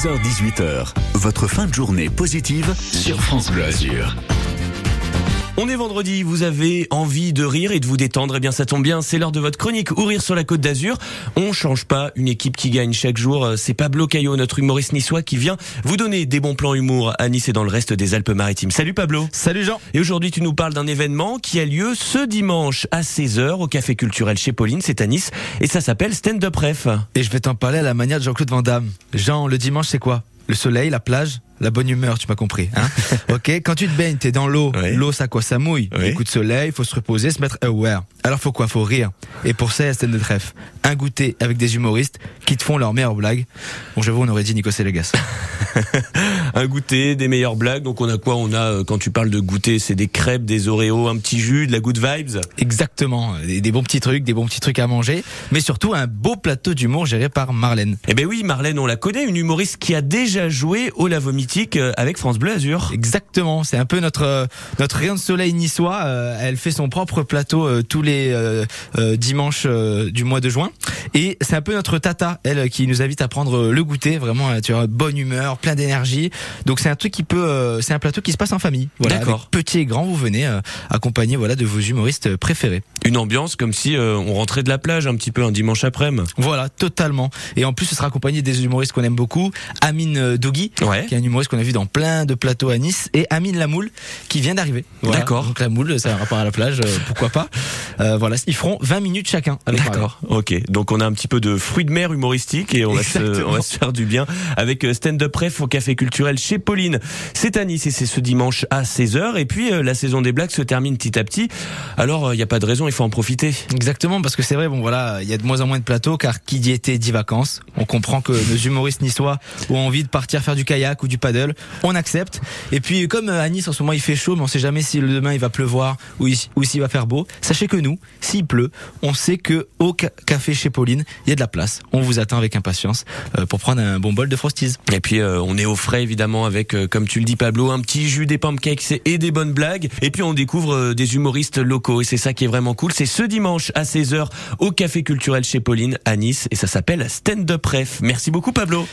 16h-18h, votre fin de journée positive sur France Bleu Azur. On est vendredi, vous avez envie de rire et de vous détendre, eh bien ça tombe bien, c'est l'heure de votre chronique Ou rire sur la côte d'Azur. On change pas une équipe qui gagne chaque jour, c'est Pablo Caillot, notre humoriste niçois qui vient vous donner des bons plans humour à Nice et dans le reste des Alpes-Maritimes. Salut Pablo Salut Jean Et aujourd'hui tu nous parles d'un événement qui a lieu ce dimanche à 16h au Café Culturel chez Pauline, c'est à Nice, et ça s'appelle Stand Up Ref. Et je vais t'en parler à la manière de Jean-Claude Van Damme. Jean, le dimanche c'est quoi? Le soleil, la plage? La bonne humeur, tu m'as compris. Hein ok, quand tu te baignes, t'es dans l'eau. L'eau, ça quoi Ça mouille. Oui. Les coups de soleil, faut se reposer, se mettre aware. Alors faut quoi? Faut rire. Et pour ça, il y a de trèfle. Un goûter avec des humoristes qui te font leurs meilleures blagues. Bon, j'avoue, on aurait dit Nico Sélégas. un goûter, des meilleures blagues. Donc on a quoi? On a, euh, quand tu parles de goûter, c'est des crêpes, des oreos, un petit jus, de la good vibes? Exactement. Des, des, bons petits trucs, des bons petits trucs à manger. Mais surtout un beau plateau d'humour géré par Marlène. Eh ben oui, Marlène, on la connaît, une humoriste qui a déjà joué au Lavomitique euh, avec France Bleu Azur. Exactement. C'est un peu notre euh, notre rayon de soleil niçois. elle fait son propre plateau tous les dimanches du mois de juin. Et c'est un peu notre tata, elle, qui nous invite à prendre le goûter. Vraiment, tu as bonne humeur, plein d'énergie. Donc c'est un truc qui peut, euh, c'est un plateau qui se passe en famille. Voilà, D'accord. Petit et grand, vous venez euh, accompagner voilà de vos humoristes préférés. Une ambiance comme si euh, on rentrait de la plage un petit peu un dimanche après-midi. Voilà, totalement. Et en plus, ce sera accompagné des humoristes qu'on aime beaucoup. Amine Dogui, ouais. qui est un humoriste qu'on a vu dans plein de plateaux à Nice, et Amine Lamoule, qui vient d'arriver. Voilà. D'accord. Donc la moule, ça a un rapport à la plage, pourquoi pas. voilà, ils feront 20 minutes chacun. D'accord. Ok. Donc on a un petit peu de fruits de mer humoristique et on va, se, on va se faire du bien avec stand-up ref au café culturel chez Pauline. C'est à Nice et c'est ce dimanche à 16h. Et puis euh, la saison des blagues se termine petit à petit. Alors il euh, n'y a pas de raison, il faut en profiter. Exactement, parce que c'est vrai, bon voilà, il y a de moins en moins de plateaux car qui dit été dit vacances. On comprend que nos humoristes niçois ont envie de partir faire du kayak ou du paddle. On accepte. Et puis comme euh, à Nice en ce moment il fait chaud, mais on sait jamais si le demain il va pleuvoir ou, ou s'il va faire beau. Sachez que nous, s'il pleut, on sait que au café chez Pauline, il y a de la place. On vous attend avec impatience pour prendre un bon bol de frosties. Et puis on est au frais évidemment avec, euh, comme tu le dis Pablo, un petit jus, des pancakes et des bonnes blagues. Et puis on découvre euh, des humoristes locaux et c'est ça qui est vraiment cool. C'est ce dimanche à 16h au Café Culturel chez Pauline à Nice et ça s'appelle Stand Up Ref. Merci beaucoup Pablo.